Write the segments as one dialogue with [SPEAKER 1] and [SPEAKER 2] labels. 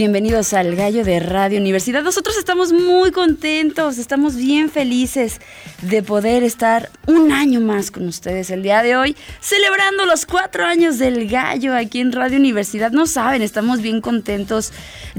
[SPEAKER 1] Bienvenidos al Gallo de Radio Universidad. Nosotros estamos muy contentos, estamos bien felices de poder estar un año más con ustedes el día de hoy, celebrando los cuatro años del Gallo aquí en Radio Universidad. No saben, estamos bien contentos,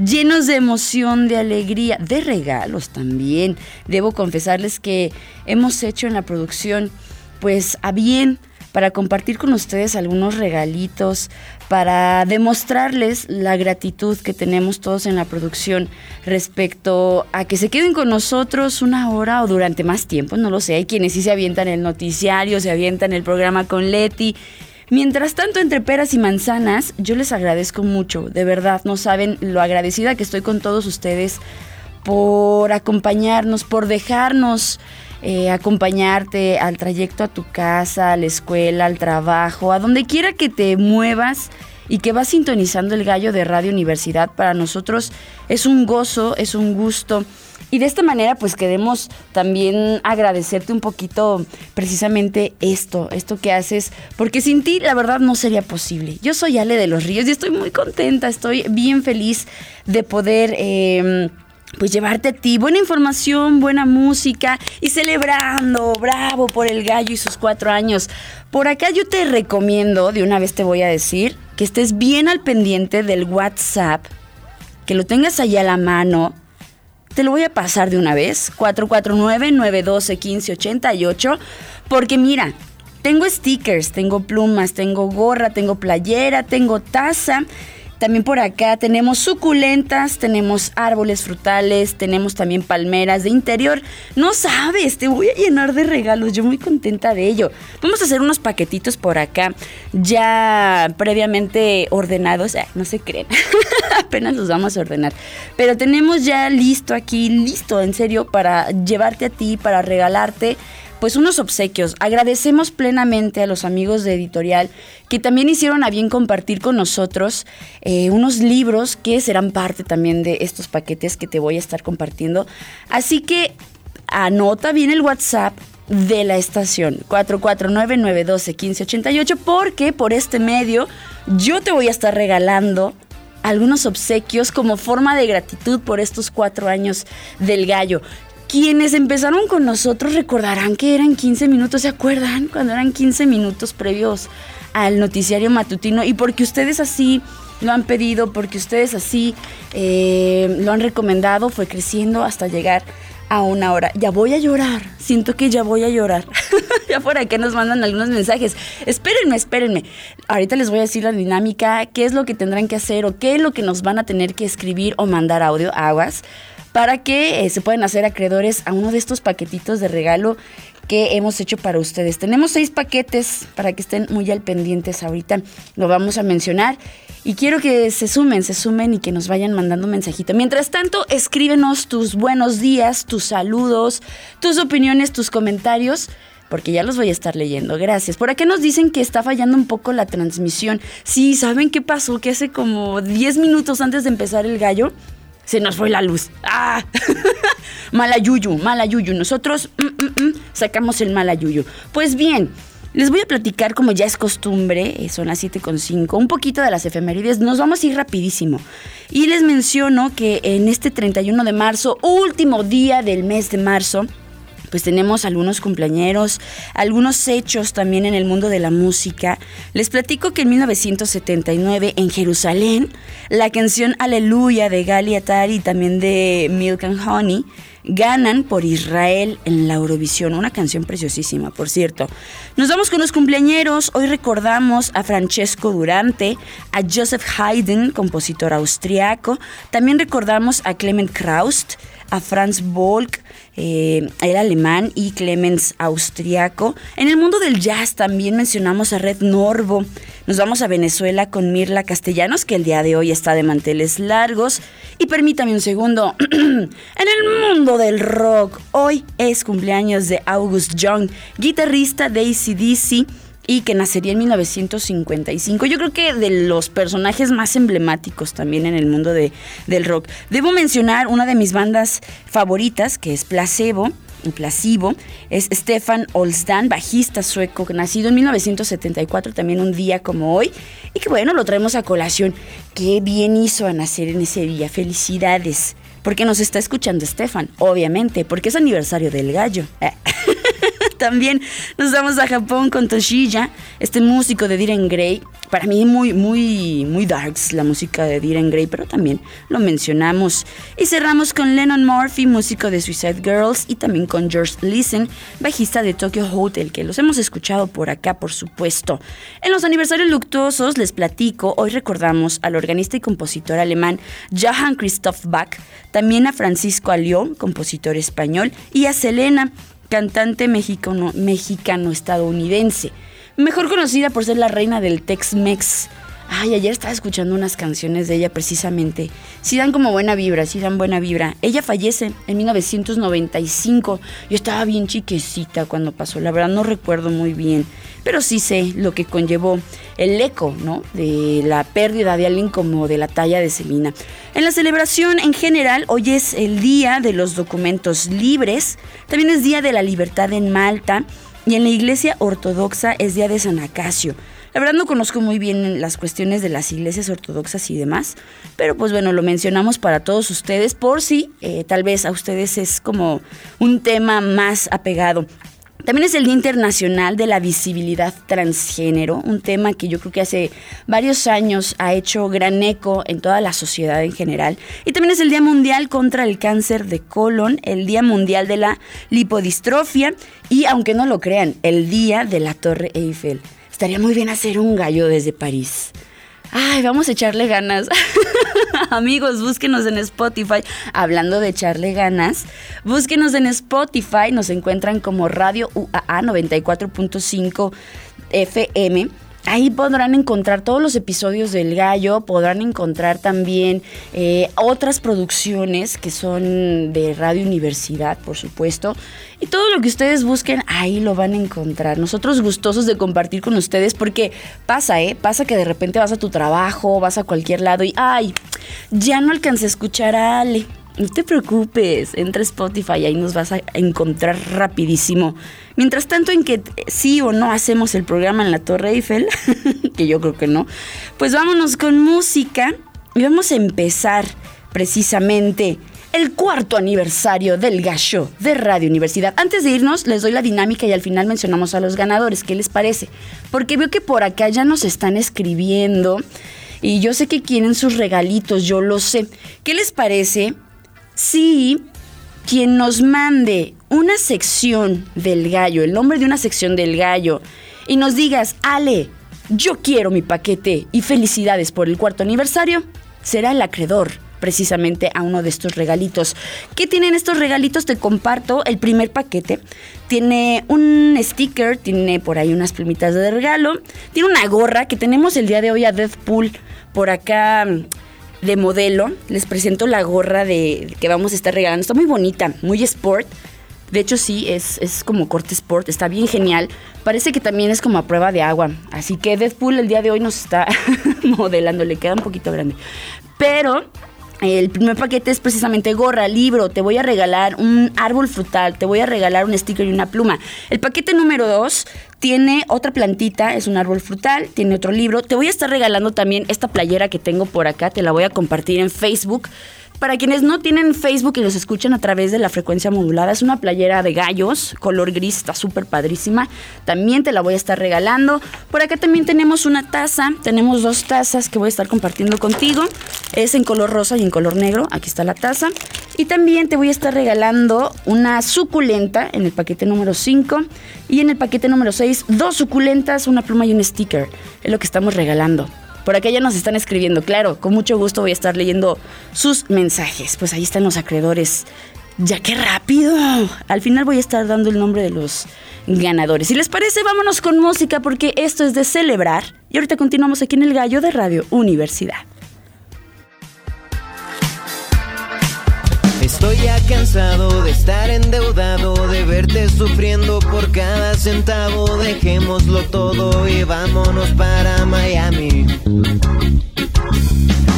[SPEAKER 1] llenos de emoción, de alegría, de regalos también. Debo confesarles que hemos hecho en la producción, pues a bien para compartir con ustedes algunos regalitos, para demostrarles la gratitud que tenemos todos en la producción respecto a que se queden con nosotros una hora o durante más tiempo, no lo sé, hay quienes sí se avientan el noticiario, se avientan el programa con Leti. Mientras tanto, entre peras y manzanas, yo les agradezco mucho, de verdad, no saben lo agradecida que estoy con todos ustedes por acompañarnos, por dejarnos eh, acompañarte al trayecto a tu casa, a la escuela, al trabajo, a donde quiera que te muevas y que vas sintonizando el gallo de Radio Universidad. Para nosotros es un gozo, es un gusto. Y de esta manera pues queremos también agradecerte un poquito precisamente esto, esto que haces, porque sin ti la verdad no sería posible. Yo soy Ale de los Ríos y estoy muy contenta, estoy bien feliz de poder... Em, pues llevarte a ti buena información, buena música y celebrando, bravo por el gallo y sus cuatro años. Por acá yo te recomiendo, de una vez te voy a decir, que estés bien al pendiente del WhatsApp, que lo tengas allá a la mano. Te lo voy a pasar de una vez, 449-912-1588, porque mira, tengo stickers, tengo plumas, tengo gorra, tengo playera, tengo taza también por acá tenemos suculentas, tenemos árboles frutales, tenemos también palmeras de interior. No sabes, te voy a llenar de regalos, yo muy contenta de ello. Vamos a hacer unos paquetitos por acá ya previamente ordenados, eh, no se creen, apenas los vamos a ordenar. Pero tenemos ya listo aquí, listo en serio, para llevarte a ti, para regalarte pues unos obsequios. Agradecemos plenamente a los amigos de editorial que también hicieron a bien compartir con nosotros eh, unos libros que serán parte también de estos paquetes que te voy a estar compartiendo. Así que anota bien el WhatsApp de la estación 449-912-1588 porque por este medio yo te voy a estar regalando algunos obsequios como forma de gratitud por estos cuatro años del gallo. Quienes empezaron con nosotros recordarán que eran 15 minutos, ¿se acuerdan? Cuando eran 15 minutos previos al noticiario matutino y porque ustedes así lo han pedido, porque ustedes así eh, lo han recomendado, fue creciendo hasta llegar a una hora. Ya voy a llorar, siento que ya voy a llorar. ya por aquí nos mandan algunos mensajes. Espérenme, espérenme. Ahorita les voy a decir la dinámica, qué es lo que tendrán que hacer o qué es lo que nos van a tener que escribir o mandar audio, aguas para que eh, se puedan hacer acreedores a uno de estos paquetitos de regalo que hemos hecho para ustedes. Tenemos seis paquetes para que estén muy al pendientes ahorita. Lo vamos a mencionar. Y quiero que se sumen, se sumen y que nos vayan mandando mensajito. Mientras tanto, escríbenos tus buenos días, tus saludos, tus opiniones, tus comentarios porque ya los voy a estar leyendo. Gracias. Por acá nos dicen que está fallando un poco la transmisión. Sí, ¿saben qué pasó? Que hace como 10 minutos antes de empezar el gallo, se nos fue la luz. ¡Ah! mala yuyu, mala yuyu. Nosotros mm, mm, mm, sacamos el mala yuyu. Pues bien, les voy a platicar, como ya es costumbre, eh, son las 7.5, un poquito de las efemérides. Nos vamos a ir rapidísimo. Y les menciono que en este 31 de marzo, último día del mes de marzo, pues tenemos algunos cumpleañeros, algunos hechos también en el mundo de la música. Les platico que en 1979 en Jerusalén, la canción Aleluya de Gali Atari y también de Milk and Honey ganan por Israel en la Eurovisión, una canción preciosísima, por cierto. Nos vamos con los cumpleañeros, hoy recordamos a Francesco Durante, a Joseph Haydn, compositor austriaco, también recordamos a Clement Kraust, a Franz Volk, eh, el alemán, y Clemens austriaco. En el mundo del jazz también mencionamos a Red Norvo. Nos vamos a Venezuela con Mirla Castellanos, que el día de hoy está de manteles largos. Y permítame un segundo, en el mundo del rock, hoy es cumpleaños de August Young, guitarrista de ACDC y que nacería en 1955. Yo creo que de los personajes más emblemáticos también en el mundo de, del rock. Debo mencionar una de mis bandas favoritas, que es Placebo. Placebo, es Stefan Olsdan, bajista sueco, nacido en 1974, también un día como hoy, y que bueno, lo traemos a colación. Qué bien hizo a nacer en ese día, felicidades. Porque nos está escuchando Stefan, obviamente, porque es aniversario del gallo. También nos vamos a Japón con Toshiya, este músico de Diren Grey. Para mí muy, muy, muy darks la música de Diren Grey, pero también lo mencionamos. Y cerramos con Lennon Murphy, músico de Suicide Girls, y también con George Listen, bajista de Tokyo Hotel, que los hemos escuchado por acá, por supuesto. En los aniversarios luctuosos les platico, hoy recordamos al organista y compositor alemán Johann Christoph Bach, también a Francisco Alió, compositor español, y a Selena, cantante mexicano, mexicano-estadounidense, mejor conocida por ser la reina del Tex-Mex. Ay, ayer estaba escuchando unas canciones de ella precisamente. Sí dan como buena vibra, sí dan buena vibra. Ella fallece en 1995. Yo estaba bien chiquecita cuando pasó, la verdad no recuerdo muy bien. Pero sí sé lo que conllevó el eco, ¿no? De la pérdida de alguien como de la talla de Selina. En la celebración en general, hoy es el Día de los Documentos Libres. También es Día de la Libertad en Malta. Y en la Iglesia Ortodoxa es Día de San Acacio. La verdad no conozco muy bien las cuestiones de las iglesias ortodoxas y demás, pero pues bueno, lo mencionamos para todos ustedes por si eh, tal vez a ustedes es como un tema más apegado. También es el Día Internacional de la Visibilidad Transgénero, un tema que yo creo que hace varios años ha hecho gran eco en toda la sociedad en general. Y también es el Día Mundial contra el Cáncer de Colon, el Día Mundial de la Lipodistrofia y, aunque no lo crean, el Día de la Torre Eiffel. Estaría muy bien hacer un gallo desde París. Ay, vamos a echarle ganas. Amigos, búsquenos en Spotify. Hablando de echarle ganas, búsquenos en Spotify. Nos encuentran como Radio UAA 94.5 FM. Ahí podrán encontrar todos los episodios del gallo, podrán encontrar también eh, otras producciones que son de Radio Universidad, por supuesto. Y todo lo que ustedes busquen, ahí lo van a encontrar. Nosotros gustosos de compartir con ustedes porque pasa, ¿eh? Pasa que de repente vas a tu trabajo, vas a cualquier lado y, ay, ya no alcancé a escuchar a Ale no te preocupes, entra a Spotify, ahí nos vas a encontrar rapidísimo. Mientras tanto, en que sí o no hacemos el programa en la Torre Eiffel, que yo creo que no, pues vámonos con música y vamos a empezar precisamente el cuarto aniversario del Gallo de Radio Universidad. Antes de irnos, les doy la dinámica y al final mencionamos a los ganadores. ¿Qué les parece? Porque veo que por acá ya nos están escribiendo y yo sé que quieren sus regalitos, yo lo sé. ¿Qué les parece si quien nos mande una sección del gallo, el nombre de una sección del gallo, y nos digas, Ale, yo quiero mi paquete y felicidades por el cuarto aniversario, será el acreedor precisamente a uno de estos regalitos. ¿Qué tienen estos regalitos? Te comparto el primer paquete. Tiene un sticker, tiene por ahí unas plumitas de regalo, tiene una gorra que tenemos el día de hoy a Deadpool por acá de modelo. Les presento la gorra de que vamos a estar regalando. Está muy bonita, muy sport. De hecho, sí, es, es como corte sport, está bien genial. Parece que también es como a prueba de agua. Así que Deadpool el día de hoy nos está modelando, le queda un poquito grande. Pero el primer paquete es precisamente gorra, libro, te voy a regalar un árbol frutal, te voy a regalar un sticker y una pluma. El paquete número dos tiene otra plantita, es un árbol frutal, tiene otro libro. Te voy a estar regalando también esta playera que tengo por acá, te la voy a compartir en Facebook. Para quienes no tienen Facebook y los escuchan a través de la frecuencia modulada, es una playera de gallos, color gris, está súper padrísima. También te la voy a estar regalando. Por acá también tenemos una taza, tenemos dos tazas que voy a estar compartiendo contigo. Es en color rosa y en color negro, aquí está la taza. Y también te voy a estar regalando una suculenta en el paquete número 5 y en el paquete número 6 dos suculentas, una pluma y un sticker. Es lo que estamos regalando. Por acá ya nos están escribiendo, claro, con mucho gusto voy a estar leyendo sus mensajes. Pues ahí están los acreedores Ya qué rápido. Al final voy a estar dando el nombre de los ganadores. Si les parece, vámonos con música porque esto es de celebrar. Y ahorita continuamos aquí en el Gallo de Radio Universidad.
[SPEAKER 2] Estoy ya cansado de estar endeudado, de verte sufriendo por cada centavo. Dejémoslo todo y vámonos para Miami.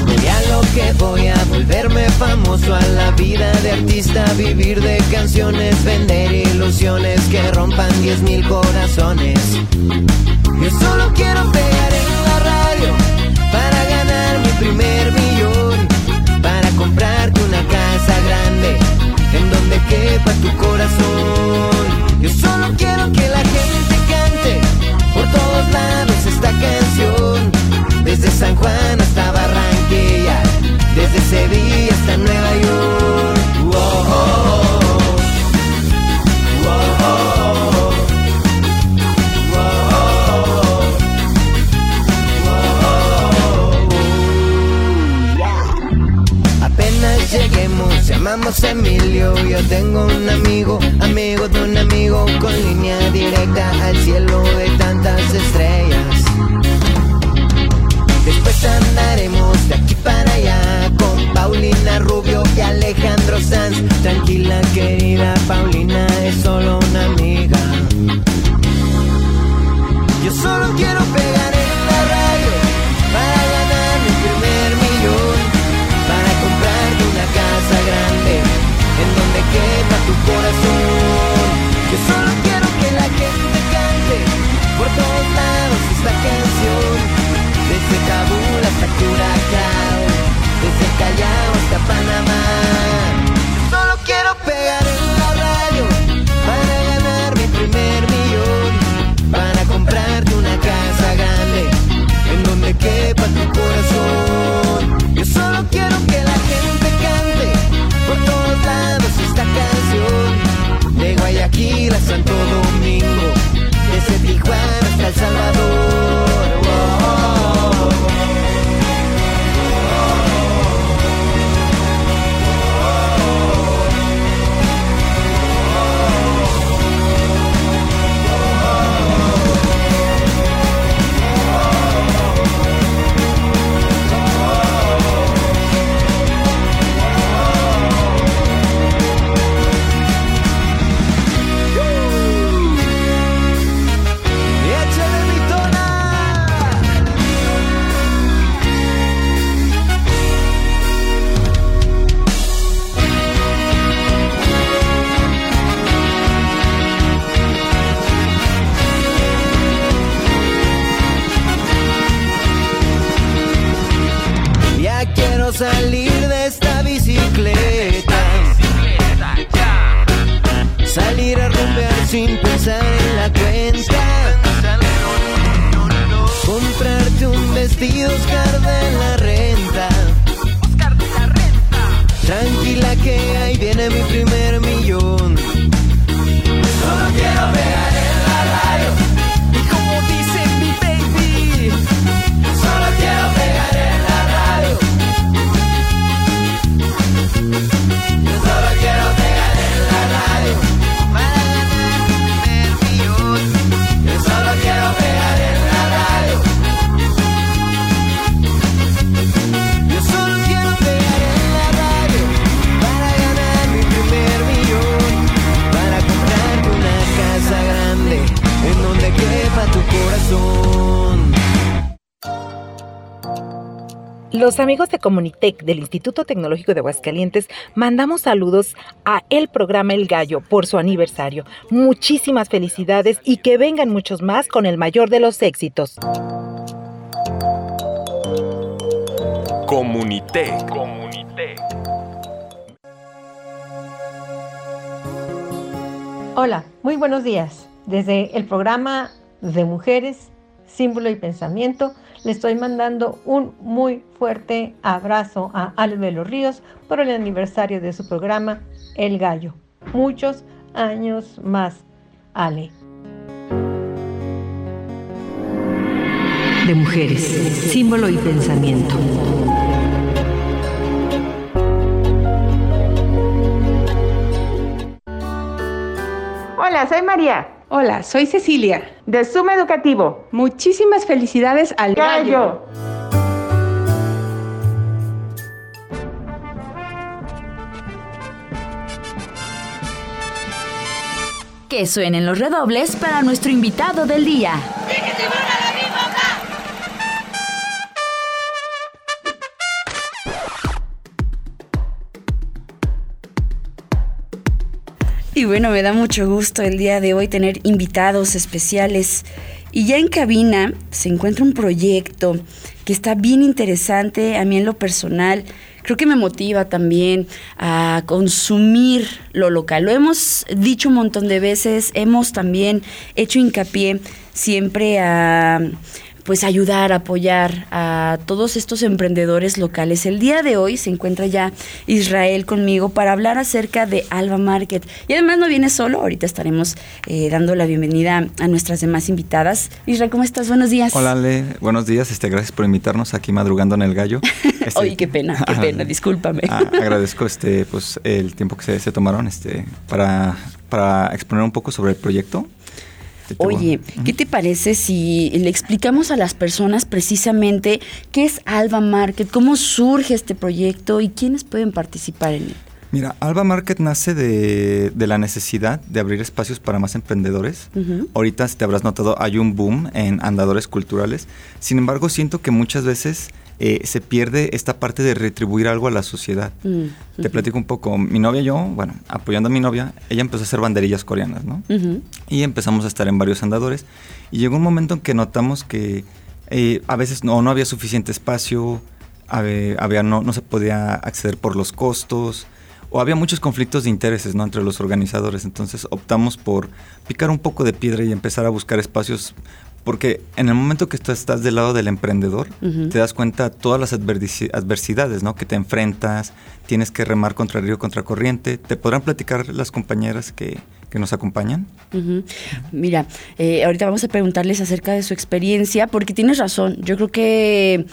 [SPEAKER 2] Voy a lo que voy a volverme famoso a la vida de artista, vivir de canciones, vender ilusiones que rompan diez mil corazones. Yo solo quiero pegar en la radio para ganar mi primer millón, para comprarte una casa grande en donde quepa tu corazón. Yo solo quiero que la gente cante. Por todos lados esta canción, desde San Juan hasta Barranquilla, desde Sevilla hasta Nueva York. A Emilio. Yo tengo un amigo, amigo de un amigo, con línea directa al cielo de tantas estrellas. Después andaremos de aquí para allá con Paulina Rubio y Alejandro Sanz. Tranquila, querida Paulina, es solo una amiga. Yo solo quiero pegar quepa tu corazón. Yo solo quiero que la gente cante por todos lados esta canción, desde Kabul hasta Curacao, desde Callao hasta Panamá.
[SPEAKER 3] Los amigos de Comunitec del Instituto Tecnológico de Aguascalientes mandamos saludos a el programa El Gallo por su aniversario. Muchísimas felicidades y que vengan muchos más con el mayor de los éxitos.
[SPEAKER 4] Comunitec.
[SPEAKER 5] Hola, muy buenos días. Desde el programa de Mujeres, Símbolo y Pensamiento, le estoy mandando un muy fuerte abrazo a Ale de los Ríos por el aniversario de su programa El Gallo. Muchos años más, Ale.
[SPEAKER 6] de mujeres, símbolo y pensamiento.
[SPEAKER 4] Hola, soy María,
[SPEAKER 7] Hola, soy Cecilia.
[SPEAKER 4] de Suma Educativo.
[SPEAKER 7] Muchísimas felicidades al gallo.
[SPEAKER 4] Gallo.
[SPEAKER 1] Que suenen los redobles para nuestro invitado del día. Y bueno, me da mucho gusto el día de hoy tener invitados especiales. Y ya en cabina se encuentra un proyecto que está bien interesante a mí en lo personal. Creo que me motiva también a consumir lo local. Lo hemos dicho un montón de veces, hemos también hecho hincapié siempre a pues ayudar, apoyar a todos estos emprendedores locales. El día de hoy se encuentra ya Israel conmigo para hablar acerca de Alba Market. Y además no viene solo, ahorita estaremos eh, dando la bienvenida a nuestras demás invitadas. Israel, ¿cómo estás? Buenos días.
[SPEAKER 8] Hola Ale, buenos días, este, gracias por invitarnos aquí madrugando en el gallo. Este,
[SPEAKER 1] Oye, qué pena, qué pena, discúlpame.
[SPEAKER 8] ah, agradezco este, pues, el tiempo que se, se tomaron este, para, para exponer un poco sobre el proyecto.
[SPEAKER 1] Oye, ¿qué te parece si le explicamos a las personas precisamente qué es Alba Market, cómo surge este proyecto y quiénes pueden participar en él?
[SPEAKER 8] Mira, Alba Market nace de, de la necesidad de abrir espacios para más emprendedores. Ahorita, si te habrás notado, hay un boom en andadores culturales. Sin embargo, siento que muchas veces eh, se pierde esta parte de retribuir algo a la sociedad.
[SPEAKER 1] Mm,
[SPEAKER 8] Te
[SPEAKER 1] ujú.
[SPEAKER 8] platico un poco. Mi novia y yo, bueno, apoyando a mi novia, ella empezó a hacer banderillas coreanas, ¿no?
[SPEAKER 1] Ujú.
[SPEAKER 8] Y empezamos a estar en varios andadores. Y llegó un momento en que notamos que eh, a veces no, no había suficiente espacio, había, había- no, no se podía acceder por los costos, o había muchos conflictos de intereses ¿no? entre los organizadores. Entonces optamos por picar un poco de piedra y empezar a buscar espacios. Porque en el momento que tú estás del lado del emprendedor, te das cuenta de todas las adversi- adversidades ¿no? que te enfrentas, tienes que remar contra el río, contra corriente. Te podrán platicar las compañeras que, que nos acompañan.
[SPEAKER 1] Ujú. Mira, eh, ahorita vamos a preguntarles acerca de su experiencia, porque tienes razón. Yo creo que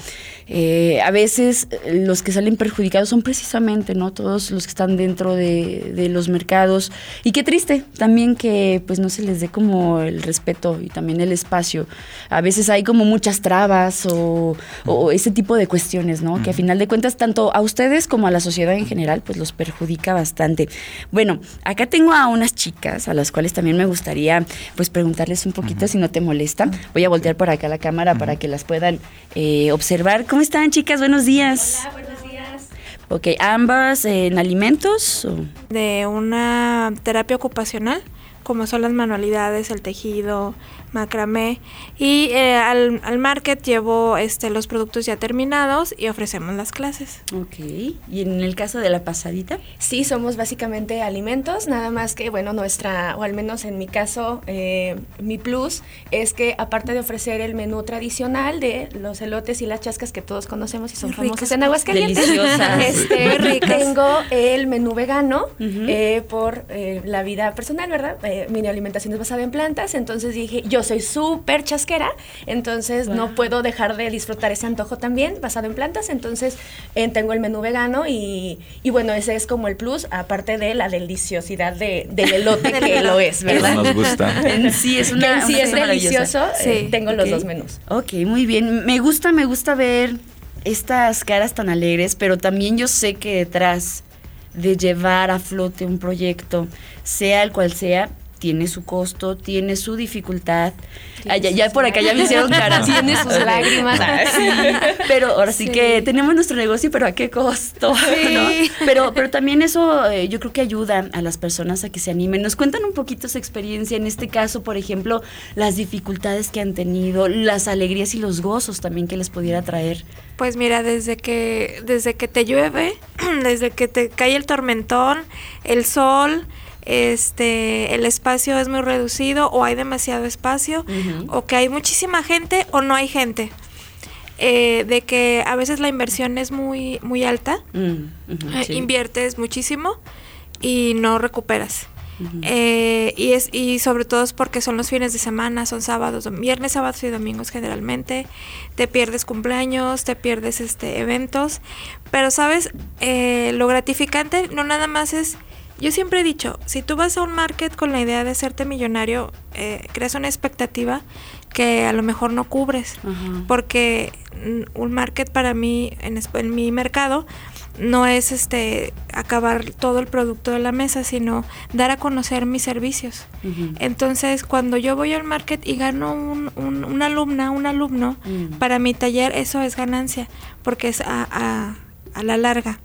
[SPEAKER 1] eh, a veces eh, los que salen perjudicados son precisamente, ¿no? Todos los que están dentro de, de los mercados. Y qué triste también que pues no se les dé como el respeto y también el espacio. A veces hay como muchas trabas o, o ese tipo de cuestiones, ¿no? Que a final de cuentas tanto a ustedes como a la sociedad en general pues los perjudica bastante. Bueno, acá tengo a unas chicas a las cuales también me gustaría pues preguntarles un poquito si no te molesta. Voy a voltear por acá la cámara para que las puedan eh, observar. ¿Cómo están chicas? Buenos días.
[SPEAKER 9] Hola, buenos días.
[SPEAKER 1] Ok, ambas eh, en alimentos. o-
[SPEAKER 9] De una terapia ocupacional, como son las manualidades, el tejido, macramé. Y eh, al, al market llevo este, los productos ya terminados y ofrecemos las clases.
[SPEAKER 1] Ok, y en el caso de la pasadita.
[SPEAKER 10] Sí, somos básicamente alimentos, nada más que, bueno, nuestra, o al menos en mi caso, eh, mi plus es que aparte de ofrecer el menú tradicional de los elotes y las chascas que todos conocemos y son
[SPEAKER 9] Ricas,
[SPEAKER 10] famosos en Aguascalientes, este,
[SPEAKER 9] Ricas.
[SPEAKER 10] tengo el menú vegano eh, por eh, la vida personal, ¿verdad? Eh, mi alimentación es basada en plantas, entonces dije, yo soy súper chasquera, entonces no puedo dejar de disfrutar ese antojo también basado en plantas, entonces eh, tengo el menú vegano y, y bueno, ese es como el plus, aparte de la deliciosidad de, del elote que lo es, ¿verdad?
[SPEAKER 8] nos gusta.
[SPEAKER 1] En sí es una,
[SPEAKER 10] en sí
[SPEAKER 1] una
[SPEAKER 10] es delicioso, eh, tengo los
[SPEAKER 1] Ok.
[SPEAKER 10] dos menús.
[SPEAKER 1] Ok, muy bien. Me gusta, me gusta ver estas caras tan alegres, pero también yo sé que detrás de llevar a flote un proyecto, sea el cual sea, tiene su costo, tiene su dificultad. Ah, ya, ya por acá ya me hicieron caras.
[SPEAKER 10] Tiene sus lágrimas.
[SPEAKER 1] Sí. Pero ahora sí.
[SPEAKER 9] Sí.
[SPEAKER 1] que tenemos nuestro negocio, pero ¿a qué costo?
[SPEAKER 9] Sí.
[SPEAKER 1] ¿no? Pero, pero también eso eh, yo creo que ayuda a las personas a que se animen. Nos cuentan un poquito su experiencia, en este caso, por ejemplo, las dificultades que han tenido, las alegrías y los gozos también que les pudiera traer.
[SPEAKER 9] Pues mira, desde que, desde que te llueve, desde que te cae el tormentón, el sol, este, el espacio es muy reducido o hay demasiado espacio, o que hay muchísima gente o no hay gente. Eh, de que a veces la inversión es muy, muy alta,
[SPEAKER 1] Mm,
[SPEAKER 9] eh, inviertes muchísimo y no recuperas. Eh, y es y sobre todo es porque son los fines de semana, son sábados, viernes, sábados y domingos generalmente. Te pierdes cumpleaños, te pierdes este eventos, pero sabes, Eh, lo gratificante no nada más es yo siempre he dicho, si tú vas a un market con la idea de hacerte millonario, eh, creas una expectativa que a lo mejor no cubres, porque un market para mí, en, en mi mercado, no es este acabar todo el producto de la mesa, sino dar a conocer mis servicios. Entonces, cuando yo voy al market y gano un, una alumna, un alumno, mm. para mi taller eso es ganancia, porque es a, a, a la larga.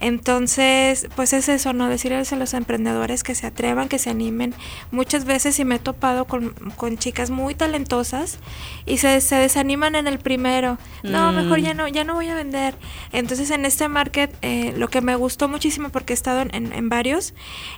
[SPEAKER 9] Entonces, pues es eso, ¿no? Decirles a los emprendedores que se atrevan, que se animen. Muchas veces sí me he topado con, chicas muy talentosas y se, se, desaniman en el primero. No, mejor ya mm. no, ya no voy a vender. Entonces, en este market, eh, lo que me gustó muchísimo, porque he estado en, en varios,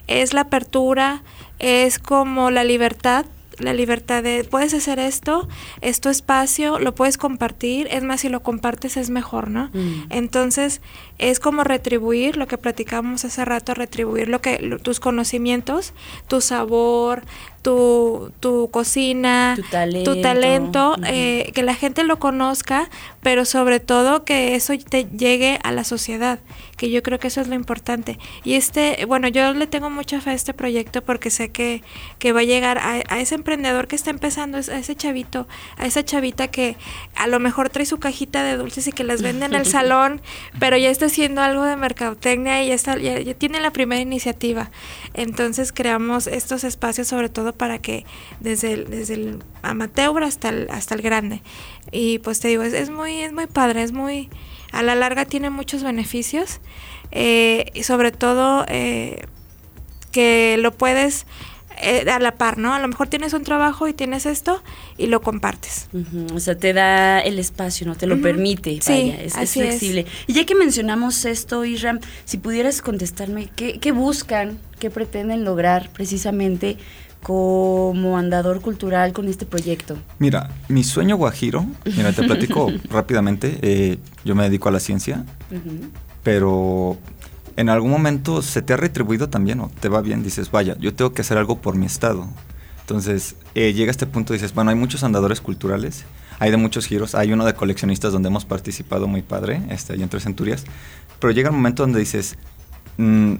[SPEAKER 9] es la apertura, es como la libertad la libertad de puedes hacer esto, es tu espacio, lo puedes compartir, es más si lo compartes es mejor, ¿no? Mm. Entonces, es como retribuir lo que platicamos hace rato, retribuir lo que tus conocimientos, tu sabor, tu, tu cocina, tu talento, eh, que la gente lo conozca, pero sobre todo que eso te llegue a la sociedad, que yo creo que eso es lo importante. Y este, bueno, yo le tengo mucha fe a este proyecto porque sé que, que va a llegar a, a ese emprendedor que está empezando, a ese chavito, a esa chavita que a lo mejor trae su cajita de dulces y que las vende en el salón, pero ya está haciendo algo de mercadotecnia y ya, está, ya, ya tiene la primera iniciativa. Entonces creamos estos espacios sobre todo para que desde el, desde el amateur hasta el, hasta el grande. Y pues te digo, es, es muy, es muy padre, es muy, a la larga tiene muchos beneficios eh, y sobre todo eh, que lo puedes eh, a la par, ¿no? A lo mejor tienes un trabajo y tienes esto y lo compartes.
[SPEAKER 1] O sea, te da el espacio, ¿no? Te lo permite. Sí, es, flexible. Y ya que mencionamos esto, Isram, si pudieras contestarme, ¿qué, ¿qué buscan, qué pretenden lograr precisamente como andador cultural con este proyecto?
[SPEAKER 8] Mira, mi sueño guajiro, mira, te platico rápidamente, eh, yo me dedico a la ciencia, pero en algún momento se te ha retribuido también o te va bien, dices, vaya, yo tengo que hacer algo por mi estado. Entonces, eh, llega este punto, dices, bueno, hay muchos andadores culturales, hay de muchos giros, hay uno de coleccionistas donde hemos participado muy padre, este, ahí en Tres Centurias, pero llega el momento donde dices, mm,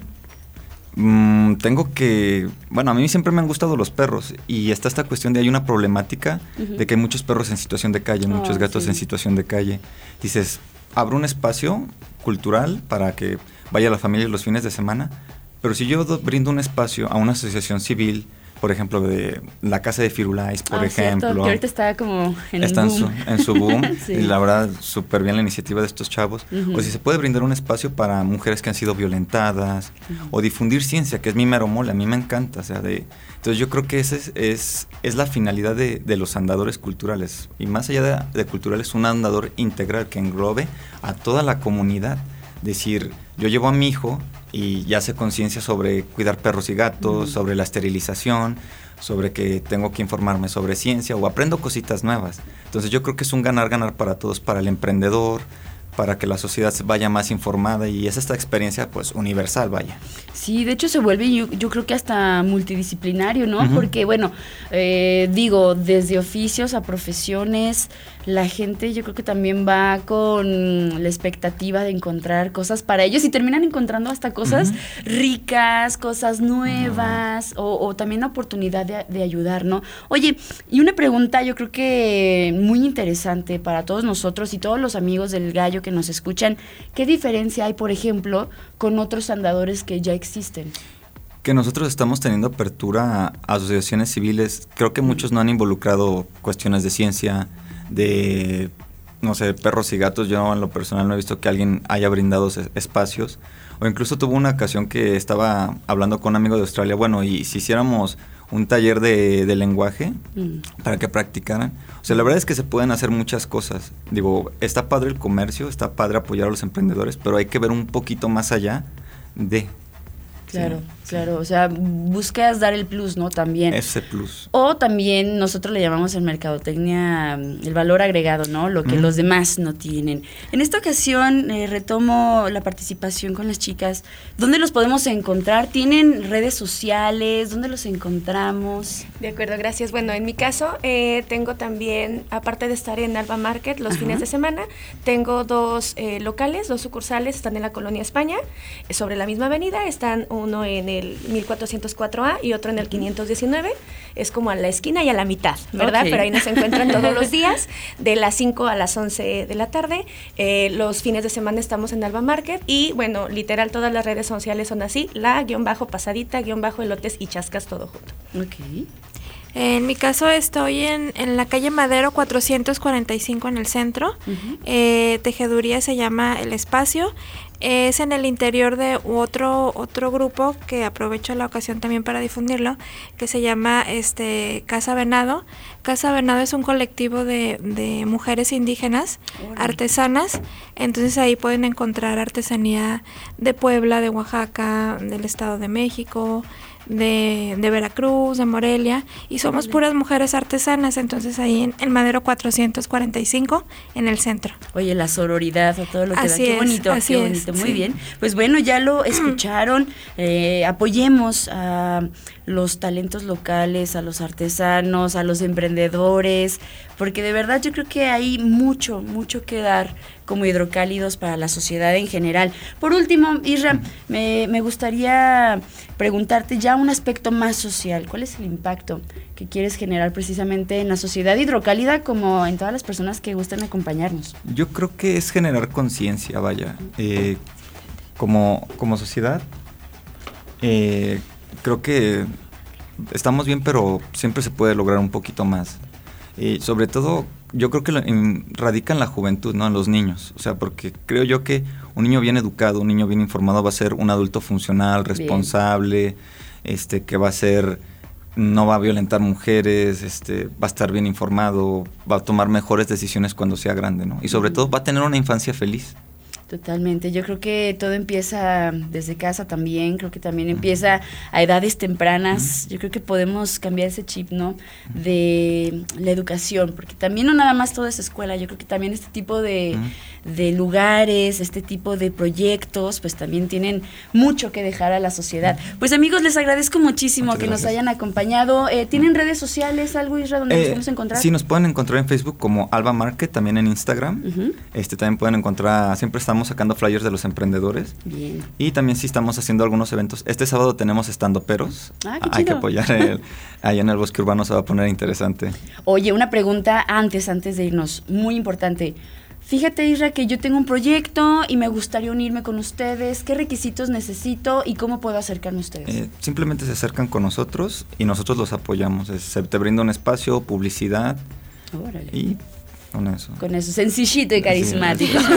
[SPEAKER 8] mm, tengo que, bueno, a mí siempre me han gustado los perros y está esta cuestión de hay una problemática de que hay muchos perros en situación de calle, muchos gatos en situación de calle. Dices, abro un espacio cultural para que vaya la familia los fines de semana, pero si yo brindo un espacio a una asociación civil, por ejemplo, de la casa de Firulais, por ah, ejemplo. Cierto,
[SPEAKER 1] que ahorita está como en
[SPEAKER 8] está
[SPEAKER 1] boom.
[SPEAKER 8] En, su, boom. Y la verdad, súper bien la iniciativa de estos chavos. O si se puede brindar un espacio para mujeres que han sido violentadas. O difundir ciencia, que es mi mero mole. A mí me encanta. O sea, de, entonces yo creo que esa es, es, es la finalidad de, de, los andadores culturales. Y más allá de, de culturales, un andador integral que englobe a toda la comunidad. Decir, yo llevo a mi hijo y ya hace conciencia sobre cuidar perros y gatos, sobre la esterilización, sobre que tengo que informarme sobre ciencia o aprendo cositas nuevas. Entonces yo creo que es un ganar-ganar para todos, para el emprendedor, para que la sociedad vaya más informada y es esta experiencia pues universal, vaya.
[SPEAKER 1] Sí, de hecho se vuelve yo, yo creo que hasta multidisciplinario, ¿no? Porque bueno, eh, digo, desde oficios a profesiones, la gente yo creo que también va con la expectativa de encontrar cosas para ellos y terminan encontrando hasta cosas ricas, cosas nuevas o, o, también la oportunidad de, de, ayudar, ¿no? Oye, y una pregunta yo creo que muy interesante para todos nosotros y todos los amigos del gallo que nos escuchan, ¿qué diferencia hay, por ejemplo, con otros andadores que ya existen?
[SPEAKER 8] que nosotros estamos teniendo apertura a asociaciones civiles. Creo que muchos no han involucrado cuestiones de ciencia, de, no sé, perros y gatos. Yo en lo personal no he visto que alguien haya brindado espacios. O incluso tuvo una ocasión que estaba hablando con un amigo de Australia, bueno, y si hiciéramos un taller de, lenguaje mm. para que practicaran. O sea, la verdad es que se pueden hacer muchas cosas. Digo, está padre el comercio, está padre apoyar a los emprendedores, pero hay que ver un poquito más allá de...
[SPEAKER 1] Claro. Claro, o sea, buscas dar el plus, ¿no? También.
[SPEAKER 8] Ese plus.
[SPEAKER 1] O también nosotros le llamamos en mercadotecnia mm, el valor agregado, ¿no? Lo que los demás no tienen. En esta ocasión eh, retomo la participación con las chicas. ¿Dónde los podemos encontrar? ¿Tienen redes sociales? ¿Dónde los encontramos?
[SPEAKER 10] De acuerdo, gracias. Bueno, en mi caso eh, tengo también, aparte de estar en Alba Market los fines de semana, tengo dos eh, locales, dos sucursales, están en la Colonia España, sobre la misma avenida, están uno en el 1404A y otro en el 519. Es como a la esquina y a la mitad, ¿verdad?
[SPEAKER 1] Ok.
[SPEAKER 10] Pero ahí nos encuentran todos los días, de las 5 a las 11 de la tarde. Eh, los fines de semana estamos en Alba Market y, bueno, literal, todas las redes sociales son así: la guion bajo pasadita, guion bajo elotes y chascas, todo junto.
[SPEAKER 1] Ok.
[SPEAKER 9] En mi caso estoy en, en la calle Madero 445 en el centro. Eh, tejeduría se llama El Espacio. Es en el interior de otro otro grupo que aprovecho la ocasión también para difundirlo, que se llama este Casa Venado. Casa Venado es un colectivo de, de mujeres indígenas, artesanas. Entonces ahí pueden encontrar artesanía de Puebla, de Oaxaca, del Estado de México, de, de Veracruz, de Morelia, y somos puras mujeres artesanas, entonces ahí en el Madero 445, en el centro.
[SPEAKER 1] Oye, la sororidad o todo lo que
[SPEAKER 9] Así
[SPEAKER 1] da. Qué
[SPEAKER 9] es,
[SPEAKER 1] bonito,
[SPEAKER 9] así
[SPEAKER 1] qué
[SPEAKER 9] es,
[SPEAKER 1] bonito. Muy
[SPEAKER 9] sí.
[SPEAKER 1] bien. Pues bueno, ya lo escucharon. Eh, apoyemos a los talentos locales, a los artesanos, a los emprendedores, porque de verdad yo creo que hay mucho, mucho que dar como hidrocálidos para la sociedad en general. Por último, Isra, me, me gustaría preguntarte ya un aspecto más social. ¿Cuál es el impacto que quieres generar precisamente en la sociedad hidrocálida como en todas las personas que gustan acompañarnos?
[SPEAKER 8] Yo creo que es generar conciencia, vaya. Eh, como, como sociedad, eh, creo que estamos bien, pero siempre se puede lograr un poquito más. Y sobre todo, yo creo que lo- en- radica en la juventud, ¿no? En los niños. O sea, porque creo yo que un niño bien educado, un niño bien informado va a ser un adulto funcional,
[SPEAKER 1] Bien.
[SPEAKER 8] responsable, este, que va a ser no va a violentar mujeres, este, va a estar bien informado, va a tomar mejores decisiones cuando sea grande, ¿no? Y sobre todo va a tener una infancia feliz.
[SPEAKER 1] Totalmente, yo creo que todo empieza desde casa también, creo que también empieza a edades tempranas, yo creo que podemos cambiar ese chip, ¿no? De la educación, porque también no nada más todo es escuela, yo creo que también este tipo de, de lugares, este tipo de proyectos, pues también tienen mucho que dejar a la sociedad. Pues amigos, les agradezco muchísimo
[SPEAKER 8] Muchas
[SPEAKER 1] que nos hayan acompañado. Eh, ¿Tienen redes sociales, algo, Isra, donde nos
[SPEAKER 8] Eh,
[SPEAKER 1] podemos encontrar?
[SPEAKER 8] Sí, nos pueden encontrar en Facebook como Alba Market, también en Instagram. Este también pueden encontrar, siempre estamos sacando flyers de los emprendedores.
[SPEAKER 1] Bien.
[SPEAKER 8] Y también sí estamos haciendo algunos eventos. Este sábado tenemos estando peros.
[SPEAKER 1] Ah, qué
[SPEAKER 8] Hay que apoyar el, ahí en el bosque urbano se va a poner interesante.
[SPEAKER 1] Oye, una pregunta antes, antes de irnos, muy importante. Fíjate, Isra, que yo tengo un proyecto y me gustaría unirme con ustedes. ¿Qué requisitos necesito y cómo puedo acercarme a ustedes?
[SPEAKER 8] Eh, simplemente se acercan con nosotros y nosotros los apoyamos. Es- se te brinda un espacio, publicidad
[SPEAKER 1] Órale.
[SPEAKER 8] y con eso.
[SPEAKER 1] Con eso, sencillito y carismático.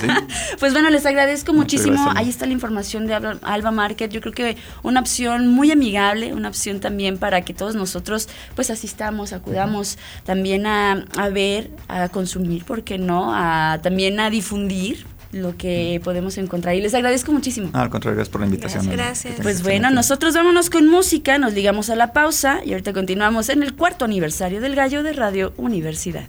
[SPEAKER 8] Sí.
[SPEAKER 1] Pues bueno, les agradezco
[SPEAKER 8] Muchas
[SPEAKER 1] muchísimo.
[SPEAKER 8] gracias,
[SPEAKER 1] Ahí está la información de Alba, Alba Market. Yo creo que una opción muy amigable, una opción también para que todos nosotros pues asistamos, acudamos también a, a ver, a consumir, ¿por qué no? A, también a difundir lo que podemos encontrar. Y les agradezco muchísimo.
[SPEAKER 8] Ah, al contrario, gracias por la invitación.
[SPEAKER 9] Gracias.
[SPEAKER 1] Pues bueno, nosotros vámonos con música, nos ligamos a la pausa y ahorita continuamos en el cuarto aniversario del Gallo de Radio Universidad.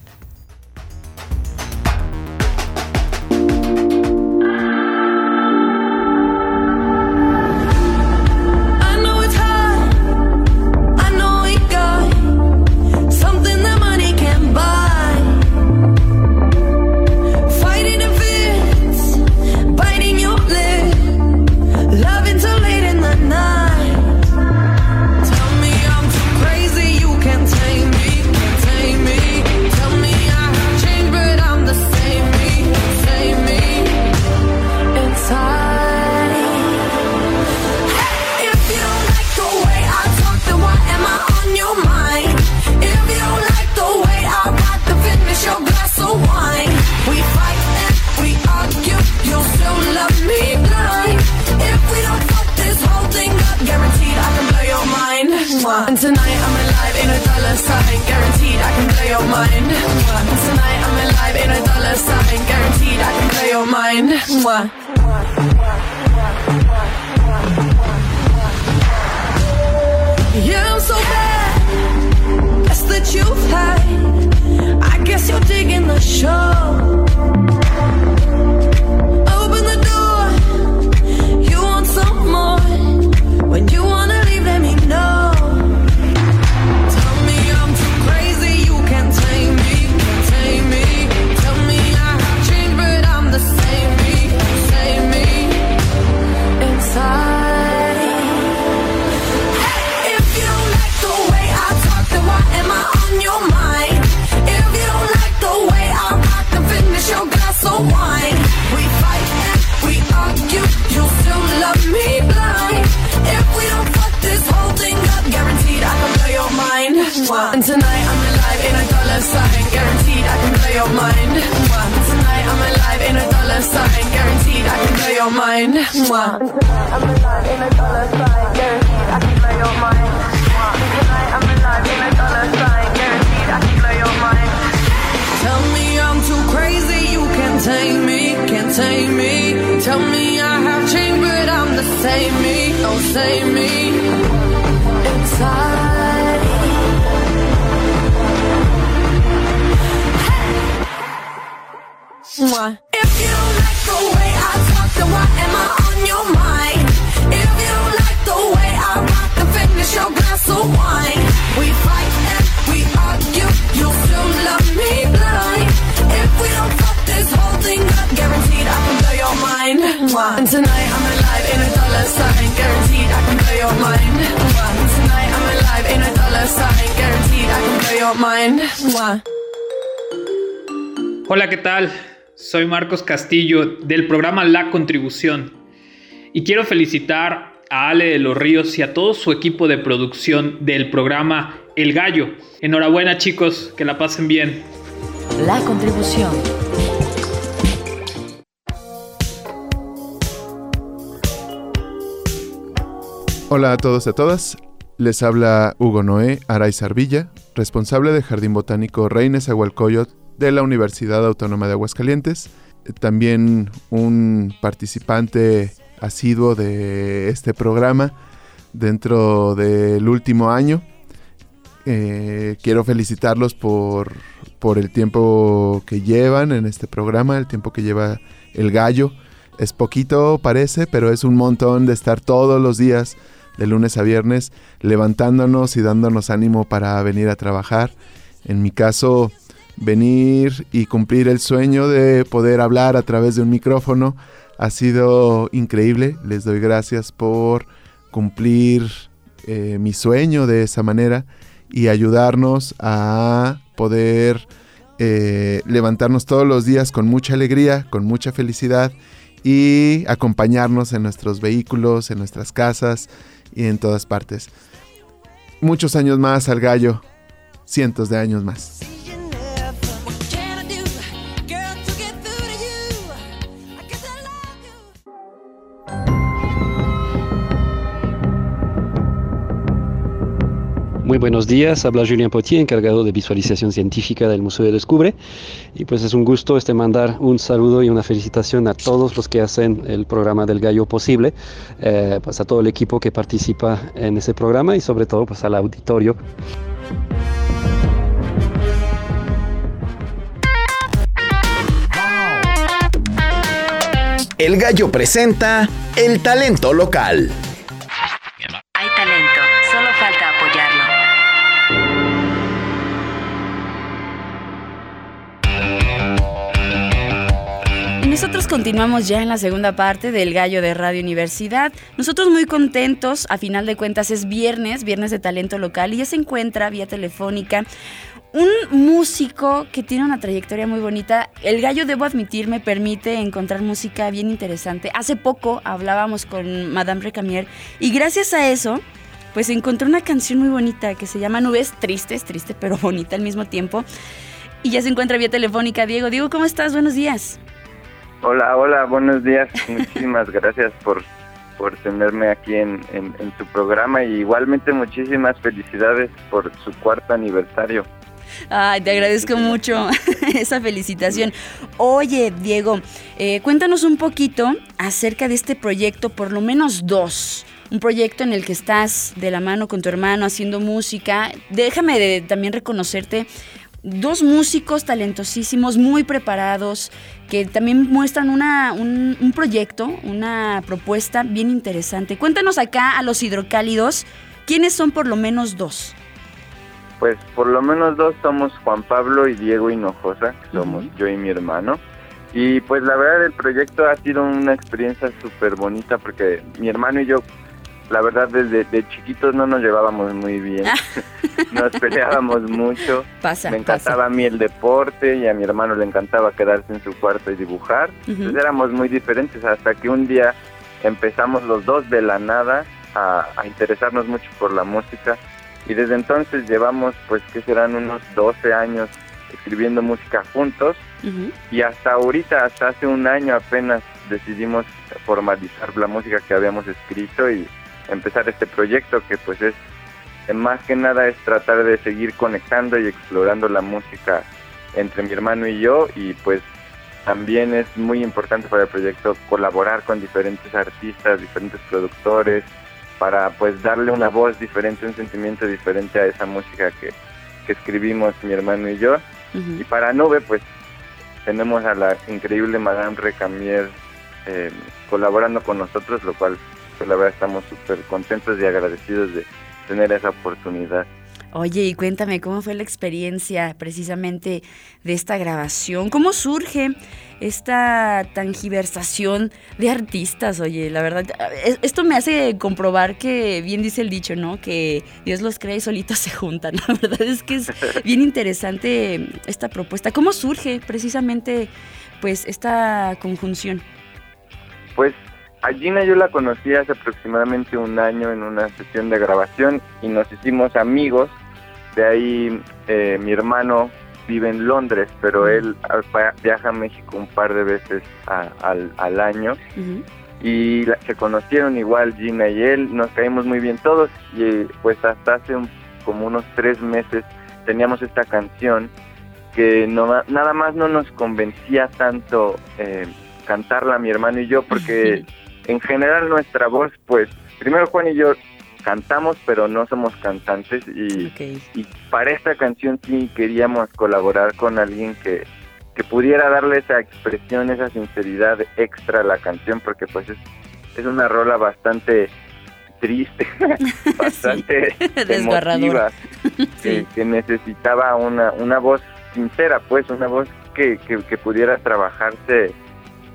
[SPEAKER 2] Tame me, can't tame me. Tell me I have changed, but I'm the same me, oh, don't
[SPEAKER 11] save me. Inside. Mwah. If you like the way I talk, then why am I on your mind? And tonight I'm alive in a dollar sign, guaranteed I can blow your mind. And tonight I'm alive in a dollar sign, guaranteed I can blow your mind.
[SPEAKER 12] Hola, ¿qué tal? Soy Marcos Castillo del programa La Contribución y quiero felicitar a Ale de los Ríos y a todo su equipo de producción del programa El Gallo. Enhorabuena chicos, que la pasen bien.
[SPEAKER 6] La contribución.
[SPEAKER 13] Hola a todos y a todas. Les habla Hugo Noé Araiz Villa, responsable del Jardín Botánico Reines Agualcoyot de la Universidad Autónoma de Aguascalientes. También un participante asiduo de este programa dentro del último año. Eh, quiero felicitarlos por, por el tiempo que llevan en este programa, el tiempo que lleva el gallo. Es poquito, parece, pero es un montón de estar todos los días, de lunes a viernes, levantándonos y dándonos ánimo para venir a trabajar. En mi caso, venir y cumplir el sueño de poder hablar a través de un micrófono ha sido increíble. Les doy gracias por cumplir eh, mi sueño de esa manera y ayudarnos a poder eh, levantarnos todos los días con mucha alegría, con mucha felicidad y acompañarnos en nuestros vehículos, en nuestras casas y en todas partes. Muchos años más al gallo, cientos de años más.
[SPEAKER 14] Muy buenos días, habla Julien Potier, encargado de visualización científica del Museo de Descubre. Y pues es un gusto este mandar un saludo y una felicitación a todos los que hacen el programa del Gallo posible, eh, pues a todo el equipo que participa en ese programa y sobre todo pues al auditorio.
[SPEAKER 15] El Gallo presenta el talento local.
[SPEAKER 1] Nosotros continuamos ya en la segunda parte del Gallo de Radio Universidad. Nosotros muy contentos, a final de cuentas es viernes, viernes de talento local, y ya se encuentra vía telefónica un músico que tiene una trayectoria muy bonita. El gallo, debo admitir, me permite encontrar música bien interesante. Hace poco hablábamos con Madame Recamier y gracias a eso, pues encontré una canción muy bonita que se llama Nubes Tristes, triste pero bonita al mismo tiempo. Y ya se encuentra vía telefónica. Diego, Diego, ¿cómo estás? Buenos días.
[SPEAKER 16] Hola, hola, buenos días. Muchísimas gracias por, por tenerme aquí en, en, en su programa y igualmente muchísimas felicidades por su cuarto aniversario.
[SPEAKER 1] Ay, te agradezco mucho esa felicitación. Oye, Diego, eh, cuéntanos un poquito acerca de este proyecto, por lo menos dos. Un proyecto en el que estás de la mano con tu hermano haciendo música. Déjame de, también reconocerte dos músicos talentosísimos, muy preparados, que también muestran una, un, un proyecto, una propuesta bien interesante. Cuéntanos acá a los hidrocálidos, ¿quiénes son por lo menos dos?
[SPEAKER 16] Pues por lo menos dos somos Juan Pablo y Diego Hinojosa, que somos yo y mi hermano. Y pues la verdad el proyecto ha sido una experiencia súper bonita porque mi hermano y yo la verdad desde de chiquitos no nos llevábamos muy bien. nos peleábamos mucho.
[SPEAKER 1] Pasa,
[SPEAKER 16] Me encantaba a mí el deporte y a mi hermano le encantaba quedarse en su cuarto y dibujar.
[SPEAKER 1] Ujú.
[SPEAKER 16] Entonces éramos muy diferentes hasta que un día empezamos los dos de la nada a, a interesarnos mucho por la música y desde entonces llevamos pues que serán unos 12 años escribiendo música juntos y hasta ahorita, hasta hace un año apenas decidimos formalizar la música que habíamos escrito y empezar este proyecto que pues es eh, más que nada es tratar de seguir conectando y explorando la música entre mi hermano y yo y pues también es muy importante para el proyecto colaborar con diferentes artistas, diferentes productores para pues darle una voz diferente, un sentimiento diferente a esa música que, que escribimos mi hermano y yo. Y para Nube pues tenemos a la increíble Madame Recamier eh, colaborando con nosotros, lo cual pues la verdad estamos súper contentos y agradecidos de tener esa oportunidad.
[SPEAKER 1] Oye, y cuéntame cómo fue la experiencia precisamente de esta grabación, cómo surge esta tangiversación de artistas, oye, la verdad, es- esto me hace comprobar que bien dice el dicho, ¿no? Que Dios los crea y solitos se juntan. La verdad es que es bien interesante esta propuesta. ¿Cómo surge precisamente pues esta conjunción?
[SPEAKER 16] Pues a Gina yo la conocí hace aproximadamente un año en una sesión de grabación y nos hicimos amigos. De ahí eh, mi hermano vive en Londres, pero él ah, viaja a México un par de veces a- al, al año. Y la- se conocieron igual Gina y él, nos caímos muy bien todos. Y pues hasta hace un- como unos tres meses teníamos esta canción que no, nada más no nos convencía tanto eh, cantarla mi hermano y yo porque en general nuestra voz pues primero Juan y yo cantamos pero no somos cantantes y, y para esta canción sí queríamos colaborar con alguien que, que pudiera darle esa expresión, esa sinceridad extra a la canción porque pues es, es una rola bastante triste, bastante
[SPEAKER 1] Desgarradora.
[SPEAKER 16] emotiva, que, que necesitaba una, una voz sincera, pues una voz que, que, que pudiera trabajarse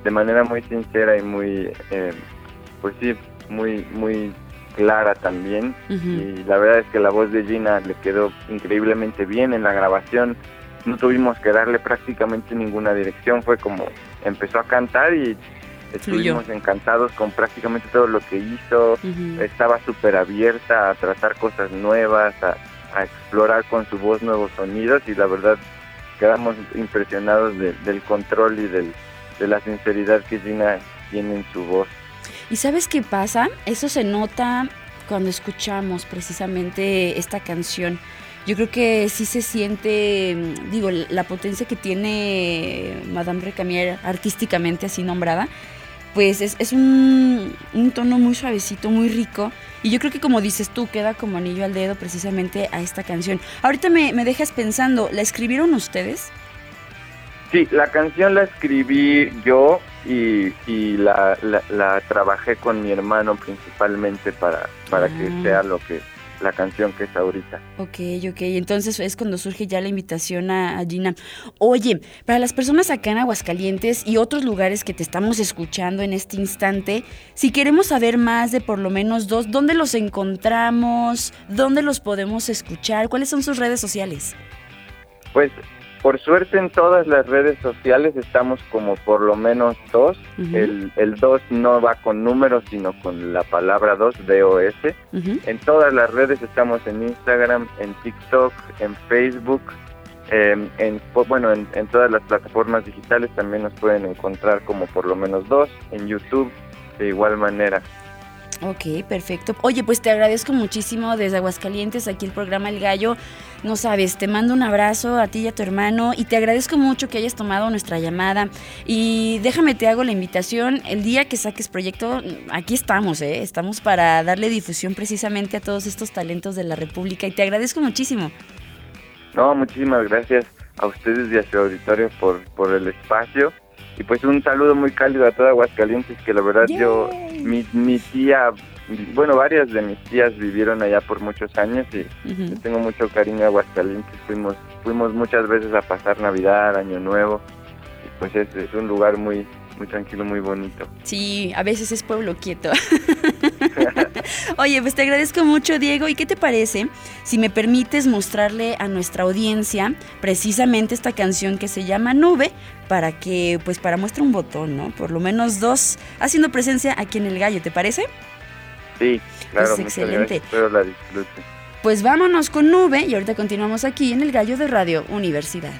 [SPEAKER 16] de manera muy sincera y muy, eh, pues sí, muy, muy clara también. Y la verdad es que la voz de Gina le quedó increíblemente bien en la grabación. No tuvimos que darle prácticamente ninguna dirección, fue como empezó a cantar y estuvimos encantados con prácticamente todo lo que hizo. Estaba súper abierta a tratar cosas nuevas, a, a explorar con su voz nuevos sonidos y la verdad quedamos impresionados de- del control y del, de la sinceridad que Gina tiene en su voz.
[SPEAKER 1] ¿Y sabes qué pasa? Eso se nota cuando escuchamos precisamente esta canción. Yo creo que sí se siente, mm, digo, la potencia que tiene Madame Recamier artísticamente así nombrada, pues es, es un, un tono muy suavecito, muy rico. Y yo creo que como dices tú, queda como anillo al dedo precisamente a esta canción. Ahorita me, me dejas pensando, ¿la escribieron ustedes?
[SPEAKER 16] Sí, la canción la escribí yo y, y la, la, la trabajé con mi hermano principalmente para, para
[SPEAKER 1] Ah.
[SPEAKER 16] que sea lo que la canción que es ahorita.
[SPEAKER 1] Ok, ok. Entonces es cuando surge ya la invitación a, a Gina. Oye, para las personas acá en Aguascalientes y otros lugares que te estamos escuchando en este instante, si queremos saber más de por lo menos dos, ¿dónde los encontramos? ¿Dónde los podemos escuchar? ¿Cuáles son sus redes sociales?
[SPEAKER 16] Pues por suerte en todas las redes sociales estamos como por lo menos dos. El, el dos no va con números, sino con la palabra dos, D-O-S. En todas las redes estamos en Instagram, en TikTok, en Facebook, eh, en, bueno, en, en todas las plataformas digitales también nos pueden encontrar como por lo menos dos, en YouTube de igual manera.
[SPEAKER 1] Ok, perfecto. Oye, pues te agradezco muchísimo desde Aguascalientes, aquí el programa El Gallo. No sabes, te mando un abrazo a ti y a tu hermano y te agradezco mucho que hayas tomado nuestra llamada. Y déjame, te hago la invitación. El día que saques proyecto, aquí estamos, ¿eh? Estamos para darle difusión precisamente a todos estos talentos de la República y te agradezco muchísimo.
[SPEAKER 16] No, muchísimas gracias a ustedes y a su auditorio por, por el espacio. Y pues un saludo muy cálido a toda Aguascalientes, que la verdad yo, mi, mi tía bueno, varias de mis tías vivieron allá por muchos años y uh tengo mucho cariño a Aguascalientes. Fuimos, fuimos muchas veces a pasar Navidad, Año Nuevo. Y pues es, es un lugar muy, muy tranquilo, muy bonito.
[SPEAKER 1] Sí, a veces es pueblo quieto.
[SPEAKER 17] Oye, pues te agradezco mucho, Diego. ¿Y qué te parece si me permites mostrarle a nuestra audiencia precisamente esta canción que se llama Nube, para que, pues para muestra un botón, ¿no? Por lo menos dos, haciendo presencia aquí en el gallo, ¿te parece?
[SPEAKER 16] Sí, claro.
[SPEAKER 17] Excelente.
[SPEAKER 16] Gracias, la
[SPEAKER 17] pues vámonos con nube y ahorita continuamos aquí en el gallo de Radio Universidad.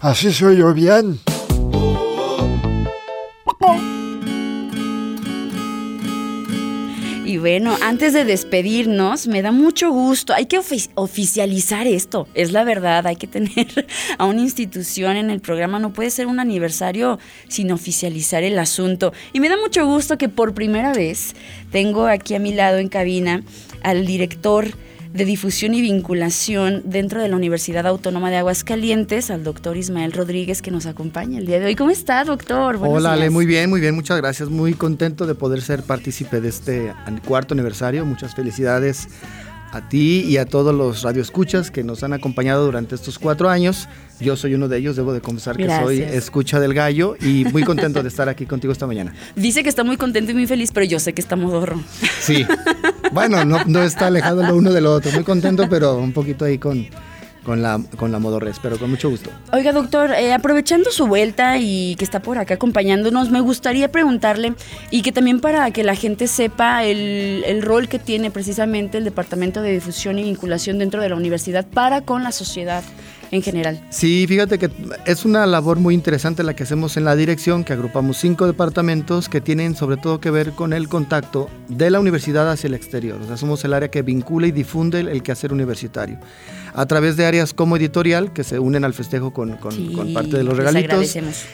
[SPEAKER 18] Así soy yo bien.
[SPEAKER 1] Bueno, antes de despedirnos, me da mucho gusto. Hay que ofi- oficializar esto. Es la verdad, hay que tener a una institución en el programa. No puede ser un aniversario sin oficializar el asunto. Y me da mucho gusto que por primera vez tengo aquí a mi lado en cabina al director de difusión y vinculación dentro de la Universidad Autónoma de Aguascalientes, al doctor Ismael Rodríguez, que nos acompaña el día de hoy. ¿Cómo está, doctor? Buenos
[SPEAKER 19] Hola, Ale, muy bien, muy bien, muchas gracias. Muy contento de poder ser partícipe de este cuarto aniversario. Muchas felicidades a ti y a todos los radioescuchas que nos han acompañado durante estos cuatro años. Yo soy uno de ellos, debo de confesar que soy escucha del gallo y muy contento de estar aquí contigo esta mañana.
[SPEAKER 1] Dice que está muy contento y muy feliz, pero yo sé que está modorro.
[SPEAKER 19] Sí, bueno, no, no está alejado lo uno de lo otro. Muy contento, pero un poquito ahí con, con, la, con la modorres, pero con mucho gusto.
[SPEAKER 1] Oiga, doctor, eh, aprovechando su vuelta y que está por acá acompañándonos, me gustaría preguntarle, y que también para que la gente sepa el, el rol que tiene precisamente el Departamento de Difusión y Vinculación dentro de la universidad para con la sociedad en general.
[SPEAKER 19] Sí, fíjate que es una labor muy interesante la que hacemos en la dirección, que agrupamos cinco departamentos que tienen sobre todo que ver con el contacto de la universidad hacia el exterior. O sea, somos el área que vincula y difunde el, quehacer universitario. A través de áreas como editorial, que se unen al festejo con, con-
[SPEAKER 1] Sí,
[SPEAKER 19] con parte de los regalitos.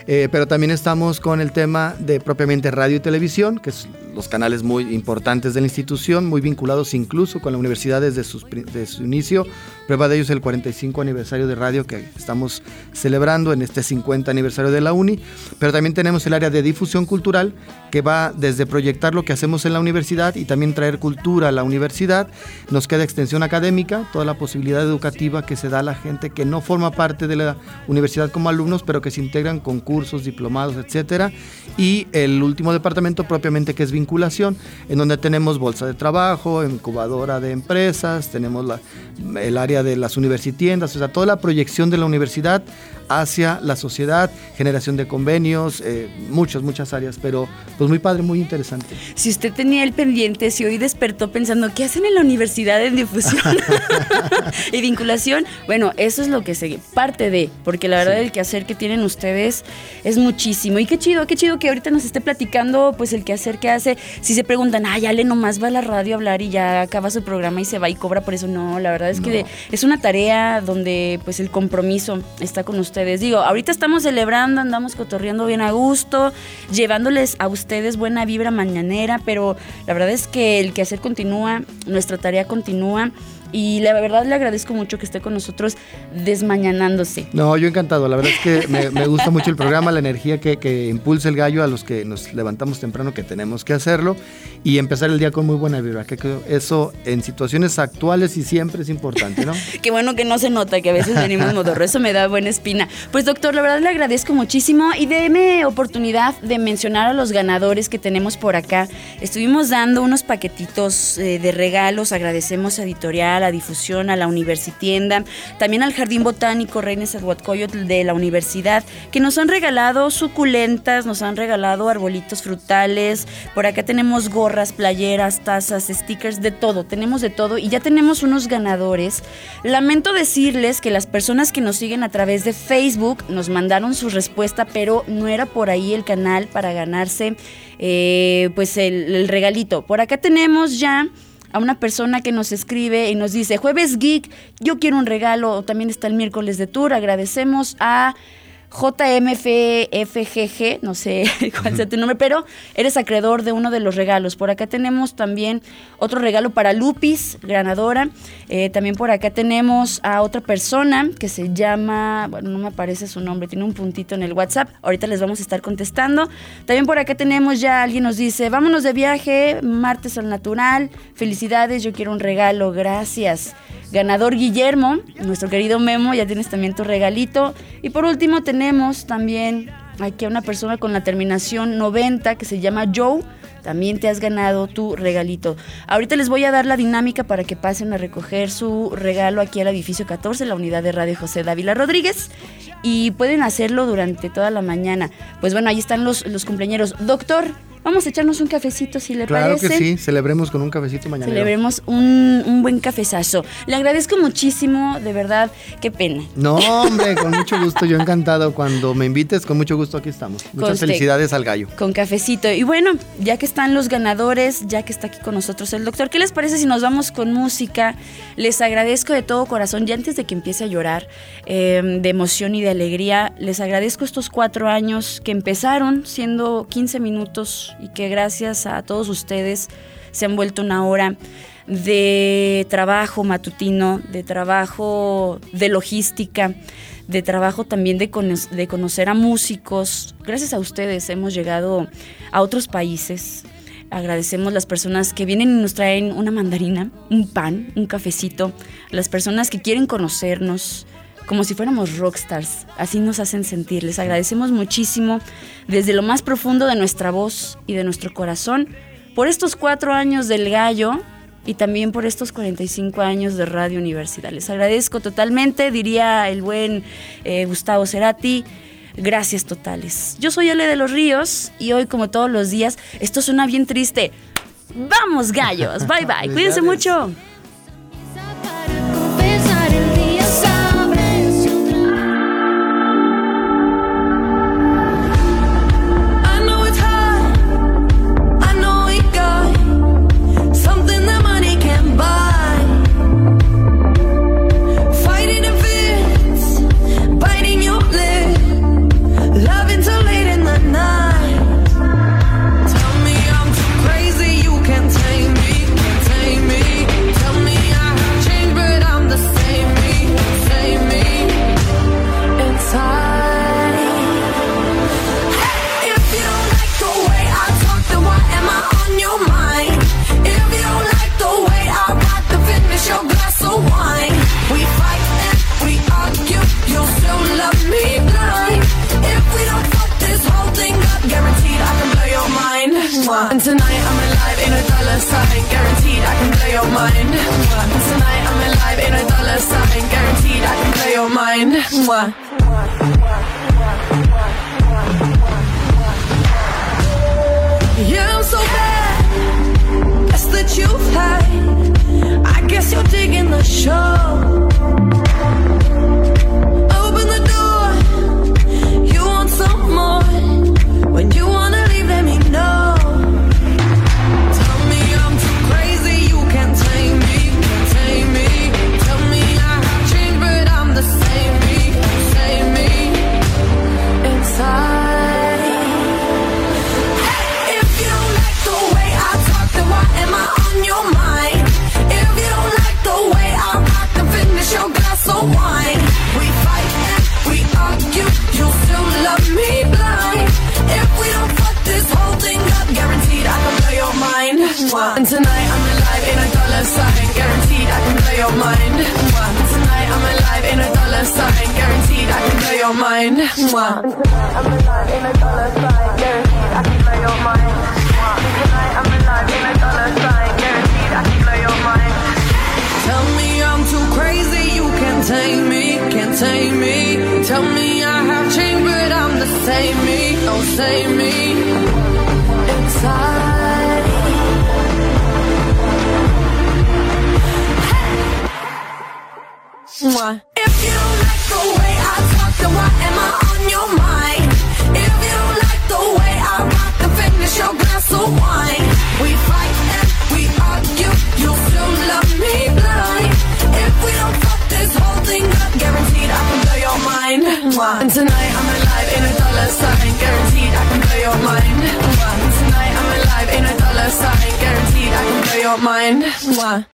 [SPEAKER 19] Eh, pero también estamos con el tema de propiamente radio y televisión, que es los canales muy importantes de la institución, muy vinculados incluso con la universidad desde sus pri- de su inicio. Prueba de ello es el 45 aniversario de radio que estamos celebrando en este 50 aniversario de la UNI. Pero también tenemos el área de difusión cultural, que va desde proyectar lo que hacemos en la universidad y también traer cultura a la universidad. Nos queda extensión académica, toda la posibilidad educativa que se da a la gente que no forma parte de la universidad como alumnos, pero que se integran con cursos, diplomados, etcétera. Y el último departamento propiamente que es vinculación, en donde tenemos bolsa de trabajo, incubadora de empresas, tenemos la- el área de las universitiendas, o sea, toda la proyección de la universidad hacia la sociedad, generación de convenios, eh, muchas, muchas áreas, pero pues muy padre, muy interesante.
[SPEAKER 1] Si usted tenía el pendiente, si hoy despertó pensando, ¿qué hacen en la universidad de difusión y vinculación? Bueno, eso es lo que se parte de, porque la verdad el quehacer que tienen ustedes es muchísimo. Y qué chido, qué chido que ahorita nos esté platicando, pues el quehacer que hace. Si se preguntan, ay, Ale nomás va a la radio a hablar y ya acaba su programa y se va y cobra por eso. No, la verdad es que es una tarea donde pues el compromiso está con ustedes. Digo, ahorita estamos celebrando, andamos cotorreando bien a gusto, llevándoles a ustedes buena vibra mañanera, pero la verdad es que el quehacer continúa, nuestra tarea continúa y la verdad le agradezco mucho que esté con nosotros desmañanándose.
[SPEAKER 19] No, yo encantado. La verdad es que me, me gusta mucho el programa, la energía que, que impulsa el gallo a los que nos levantamos temprano, que tenemos que hacerlo, y empezar el día con muy buena vibra. Que eso en situaciones actuales y siempre es importante, ¿no?
[SPEAKER 1] Qué bueno que no se nota que a veces venimos modorro, eso me da buena espina. Pues doctor, la verdad le agradezco muchísimo y déme oportunidad de mencionar a los ganadores que tenemos por acá. Estuvimos dando unos paquetitos eh, de regalos, agradecemos a Editorial, a Difusión, a la Universitienda, también al Jardín Botánico Reines Aguatcoyotl de la universidad, que nos han regalado suculentas, nos han regalado arbolitos frutales, por acá tenemos gorras, playeras, tazas, stickers, de todo, tenemos de todo y ya tenemos unos ganadores. Lamento decirles que las personas que nos siguen a través de Facebook nos mandaron su respuesta, pero no era por ahí el canal para ganarse eh, pues el, el regalito. Por acá tenemos ya a una persona que nos escribe y nos dice, jueves geek, yo quiero un regalo, también está el miércoles de tour, agradecemos a JMFFGG, no sé cuál sea tu nombre, pero eres acreedor de uno de los regalos. Por acá tenemos también otro regalo para Lupis, ganadora. Eh, también por acá tenemos a otra persona que se llama, bueno, no me aparece su nombre, tiene un puntito en el WhatsApp. Ahorita les vamos a estar contestando. También por acá tenemos ya alguien nos dice, vámonos de viaje, martes al natural. Felicidades, yo quiero un regalo, gracias. Ganador Guillermo, nuestro querido Memo, ya tienes también tu regalito. Y por último tenemos también aquí a una persona con la terminación 90 que se llama Joe. También te has ganado tu regalito. Ahorita les voy a dar la dinámica para que pasen a recoger su regalo aquí al edificio 14, la unidad de radio José Dávila Rodríguez. Y pueden hacerlo durante toda la mañana. Pues bueno, ahí están los, los cumpleaños. Doctor,
[SPEAKER 11] Vamos a echarnos un cafecito si le
[SPEAKER 19] Claro
[SPEAKER 11] parece.
[SPEAKER 19] que sí, celebremos con un cafecito mañana.
[SPEAKER 11] Celebremos un, un buen cafezazo. Le agradezco muchísimo, de verdad, qué pena.
[SPEAKER 19] No, hombre, con mucho gusto, yo encantado. Cuando me invites, con mucho gusto aquí estamos. Muchas
[SPEAKER 11] Conste.
[SPEAKER 19] felicidades al gallo.
[SPEAKER 11] Con cafecito. Y bueno, ya que están los ganadores, ya que está aquí con nosotros el doctor, ¿qué les parece si nos vamos con música? Les agradezco de todo corazón, ya antes de que empiece a llorar, eh, de emoción y de alegría, les agradezco estos cuatro años que empezaron siendo 15 minutos y que gracias a todos ustedes se han vuelto una hora de trabajo matutino, de trabajo de logística, de trabajo también de, de conocer a músicos. Gracias a ustedes hemos llegado a otros países. Agradecemos las personas que vienen y nos traen una mandarina, un pan, un cafecito, las personas que quieren conocernos como si fuéramos rockstars. Así nos hacen sentir. Les agradecemos muchísimo desde lo más profundo de nuestra voz y de nuestro corazón por estos cuatro años del gallo y también por estos 45 años de Radio Universidad. Les agradezco totalmente, diría el buen eh, Gustavo Cerati. Gracias totales. Yo soy Ale de los Ríos y hoy, como todos los días, esto suena bien triste. Vamos, gallos. Bye bye. Cuídense mucho.